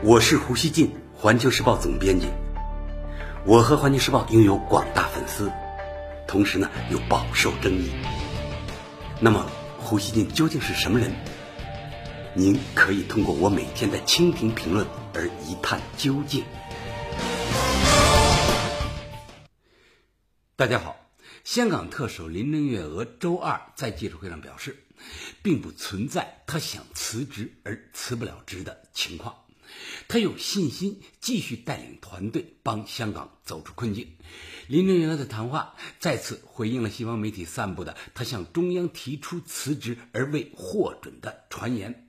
我是胡锡进，环球时报总编辑。我和环球时报拥有广大粉丝，同时呢又饱受争议。那么，胡锡进究竟是什么人？您可以通过我每天的蜻蜓评论而一探究竟。大家好，香港特首林郑月娥周二在记者会上表示，并不存在她想辞职而辞不了职的情况。他有信心继续带领团队帮香港走出困境。林郑月娥的谈话再次回应了西方媒体散布的他向中央提出辞职而未获准的传言，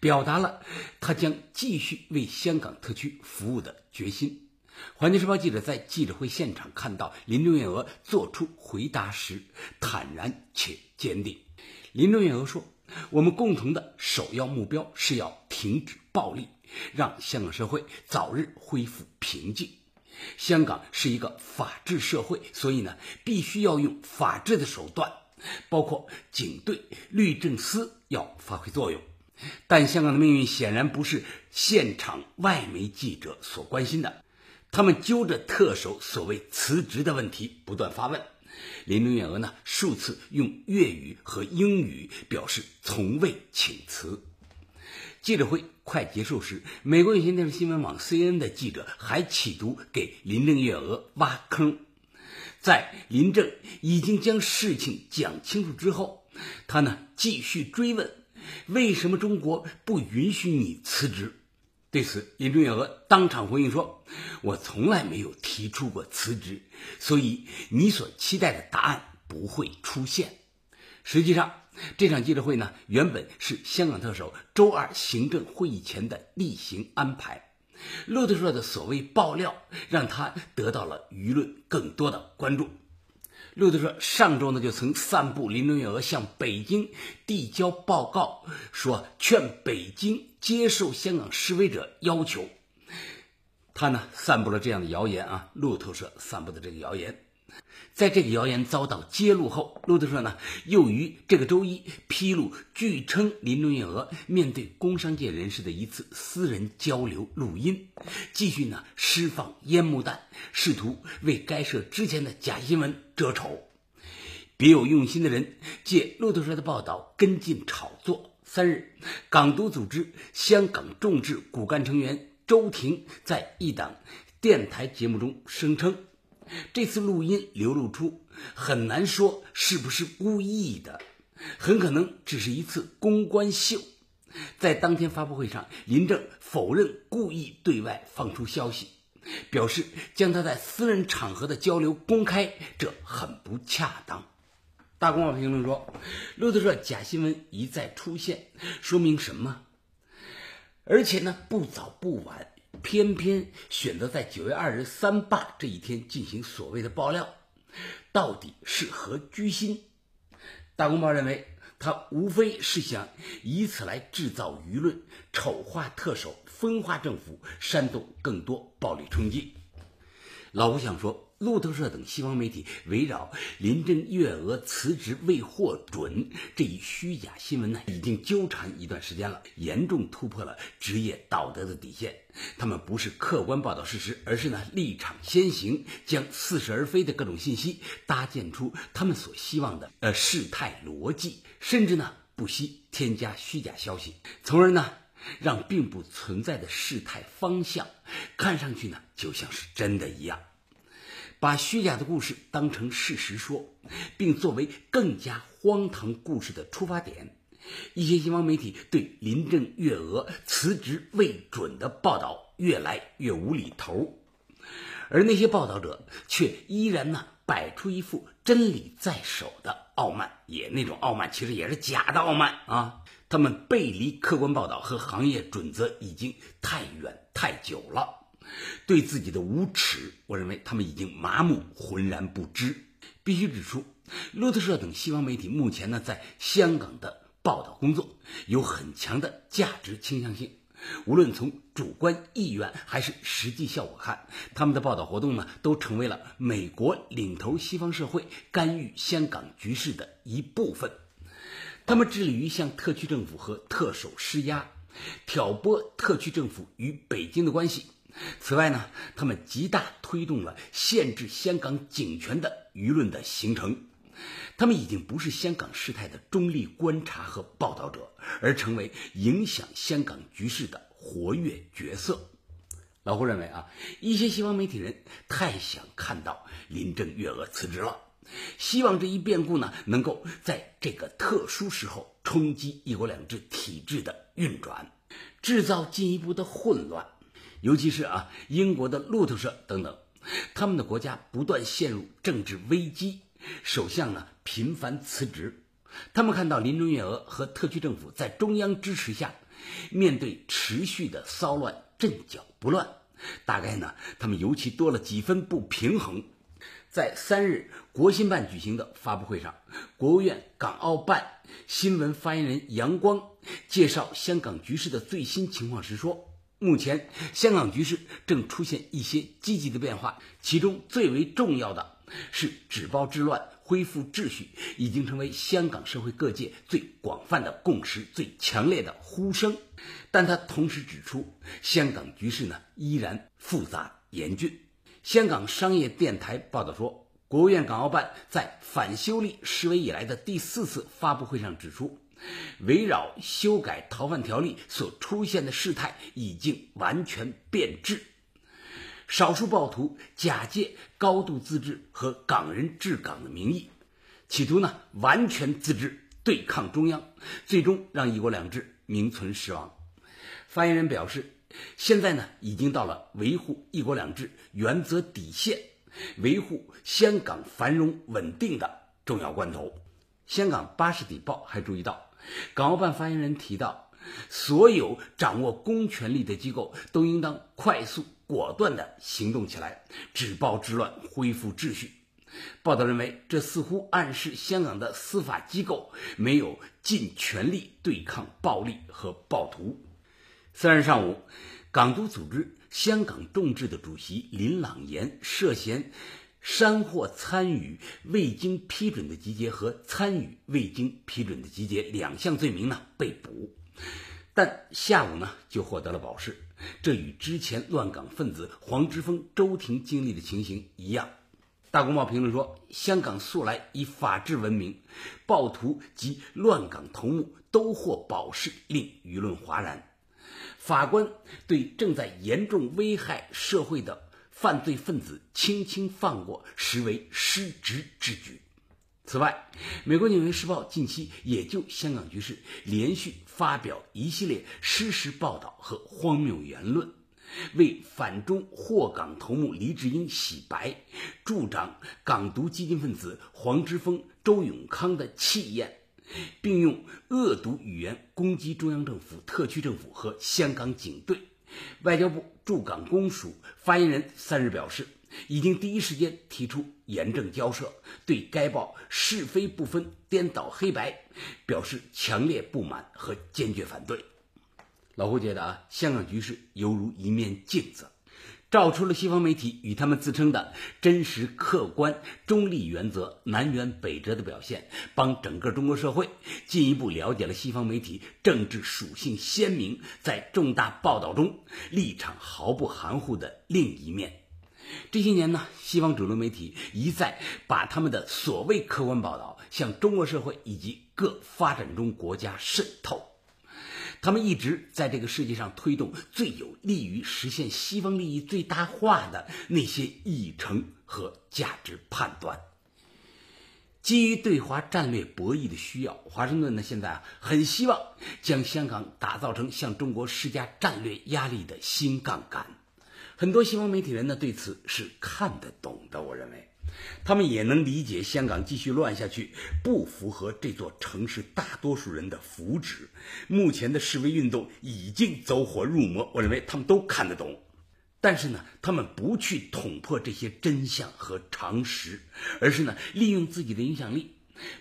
表达了他将继续为香港特区服务的决心。环球时报记者在记者会现场看到林郑月娥做出回答时坦然且坚定。林郑月娥说：“我们共同的首要目标是要停止暴力。”让香港社会早日恢复平静。香港是一个法治社会，所以呢，必须要用法治的手段，包括警队、律政司要发挥作用。但香港的命运显然不是现场外媒记者所关心的，他们揪着特首所谓辞职的问题不断发问。林郑月娥呢，数次用粤语和英语表示从未请辞。记者会快结束时，美国有线电视新闻网 CNN 的记者还企图给林郑月娥挖坑。在林郑已经将事情讲清楚之后，他呢继续追问：为什么中国不允许你辞职？对此，林郑月娥当场回应说：“我从来没有提出过辞职，所以你所期待的答案不会出现。”实际上，这场记者会呢，原本是香港特首周二行政会议前的例行安排。路透社的所谓爆料，让他得到了舆论更多的关注。路透社上周呢，就曾散布林郑月娥向北京递交报告，说劝北京接受香港示威者要求。他呢，散布了这样的谣言啊，路透社散布的这个谣言。在这个谣言遭到揭露后，路透社呢又于这个周一披露，据称林郑月娥面对工商界人士的一次私人交流录音，继续呢释放烟幕弹，试图为该社之前的假新闻遮丑。别有用心的人借路透社的报道跟进炒作。三日，港独组织香港众志骨干成员周庭在一档电台节目中声称。这次录音流露出，很难说是不是故意的，很可能只是一次公关秀。在当天发布会上，林正否认故意对外放出消息，表示将他在私人场合的交流公开，这很不恰当。大公报评论说，路透社假新闻一再出现，说明什么？而且呢，不早不晚。偏偏选择在九月二日三罢这一天进行所谓的爆料，到底是何居心？大公报认为，他无非是想以此来制造舆论，丑化特首，分化政府，煽动更多暴力冲击。老吴想说。路透社等西方媒体围绕林郑月娥辞职未获准这一虚假新闻呢，已经纠缠一段时间了，严重突破了职业道德的底线。他们不是客观报道事实，而是呢立场先行，将似是而非的各种信息搭建出他们所希望的呃事态逻辑，甚至呢不惜添加虚假消息，从而呢让并不存在的事态方向看上去呢就像是真的一样。把虚假的故事当成事实说，并作为更加荒唐故事的出发点，一些西方媒体对林郑月娥辞职未准的报道越来越无厘头，而那些报道者却依然呢摆出一副真理在手的傲慢，也那种傲慢其实也是假的傲慢啊！他们背离客观报道和行业准则已经太远太久了。对自己的无耻，我认为他们已经麻木、浑然不知。必须指出，路透社等西方媒体目前呢，在香港的报道工作有很强的价值倾向性。无论从主观意愿还是实际效果看，他们的报道活动呢，都成为了美国领头西方社会干预香港局势的一部分。他们致力于向特区政府和特首施压。挑拨特区政府与北京的关系。此外呢，他们极大推动了限制香港警权的舆论的形成。他们已经不是香港事态的中立观察和报道者，而成为影响香港局势的活跃角色。老胡认为啊，一些西方媒体人太想看到林郑月娥辞职了，希望这一变故呢能够在这个特殊时候冲击“一国两制”体制的运转，制造进一步的混乱。尤其是啊，英国的路透社等等，他们的国家不断陷入政治危机。首相呢频繁辞职，他们看到林郑月娥和特区政府在中央支持下，面对持续的骚乱阵脚不乱，大概呢他们尤其多了几分不平衡。在三日国新办举行的发布会上，国务院港澳办新闻发言人杨光介绍香港局势的最新情况时说，目前香港局势正出现一些积极的变化，其中最为重要的。是止暴制乱、恢复秩序，已经成为香港社会各界最广泛的共识、最强烈的呼声。但他同时指出，香港局势呢依然复杂严峻。香港商业电台报道说，国务院港澳办在反修例示威以来的第四次发布会上指出，围绕修改逃犯条例所出现的事态已经完全变质。少数暴徒假借高度自治和港人治港的名义，企图呢完全自治对抗中央，最终让“一国两制”名存实亡。发言人表示，现在呢已经到了维护“一国两制”原则底线、维护香港繁荣稳定的重要关头。香港巴士底报还注意到，港澳办发言人提到，所有掌握公权力的机构都应当快速。果断地行动起来，止暴制乱，恢复秩序。报道认为，这似乎暗示香港的司法机构没有尽全力对抗暴力和暴徒。三日上午，港督组织香港众志的主席林朗言涉嫌煽惑参与未经批准的集结和参与未经批准的集结两项罪名呢被捕。但下午呢，就获得了保释，这与之前乱港分子黄之锋、周庭经历的情形一样。大公报评论说，香港素来以法治闻名，暴徒及乱港头目都获保释，令舆论哗然。法官对正在严重危害社会的犯罪分子轻轻放过，实为失职之举。此外，美国《纽约时报》近期也就香港局势连续发表一系列失实报道和荒谬言论，为反中祸港头目黎智英洗白，助长港独激进分子黄之锋、周永康的气焰，并用恶毒语言攻击中央政府、特区政府和香港警队。外交部驻港公署发言人三日表示。已经第一时间提出严正交涉，对该报是非不分、颠倒黑白表示强烈不满和坚决反对。老胡觉得啊，香港局势犹如一面镜子，照出了西方媒体与他们自称的真实、客观、中立原则南辕北辙的表现，帮整个中国社会进一步了解了西方媒体政治属性鲜明，在重大报道中立场毫不含糊的另一面。这些年呢，西方主流媒体一再把他们的所谓客观报道向中国社会以及各发展中国家渗透。他们一直在这个世界上推动最有利于实现西方利益最大化的那些议程和价值判断。基于对华战略博弈的需要，华盛顿呢现在啊很希望将香港打造成向中国施加战略压力的新杠杆。很多西方媒体人呢对此是看得懂的，我认为，他们也能理解香港继续乱下去不符合这座城市大多数人的福祉。目前的示威运动已经走火入魔，我认为他们都看得懂。但是呢，他们不去捅破这些真相和常识，而是呢利用自己的影响力，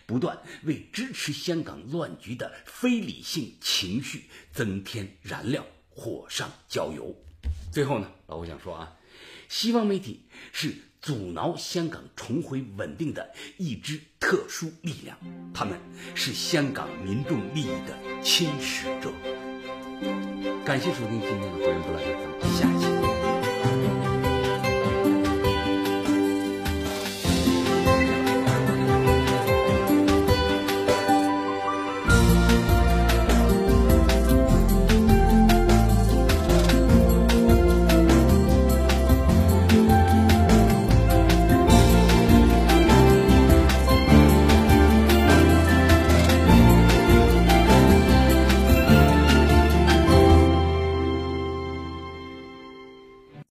不断为支持香港乱局的非理性情绪增添燃料，火上浇油。最后呢，老胡想说啊，西方媒体是阻挠香港重回稳定的一支特殊力量，他们是香港民众利益的侵蚀者。感谢收听今天的《活人不乱》，咱们下期。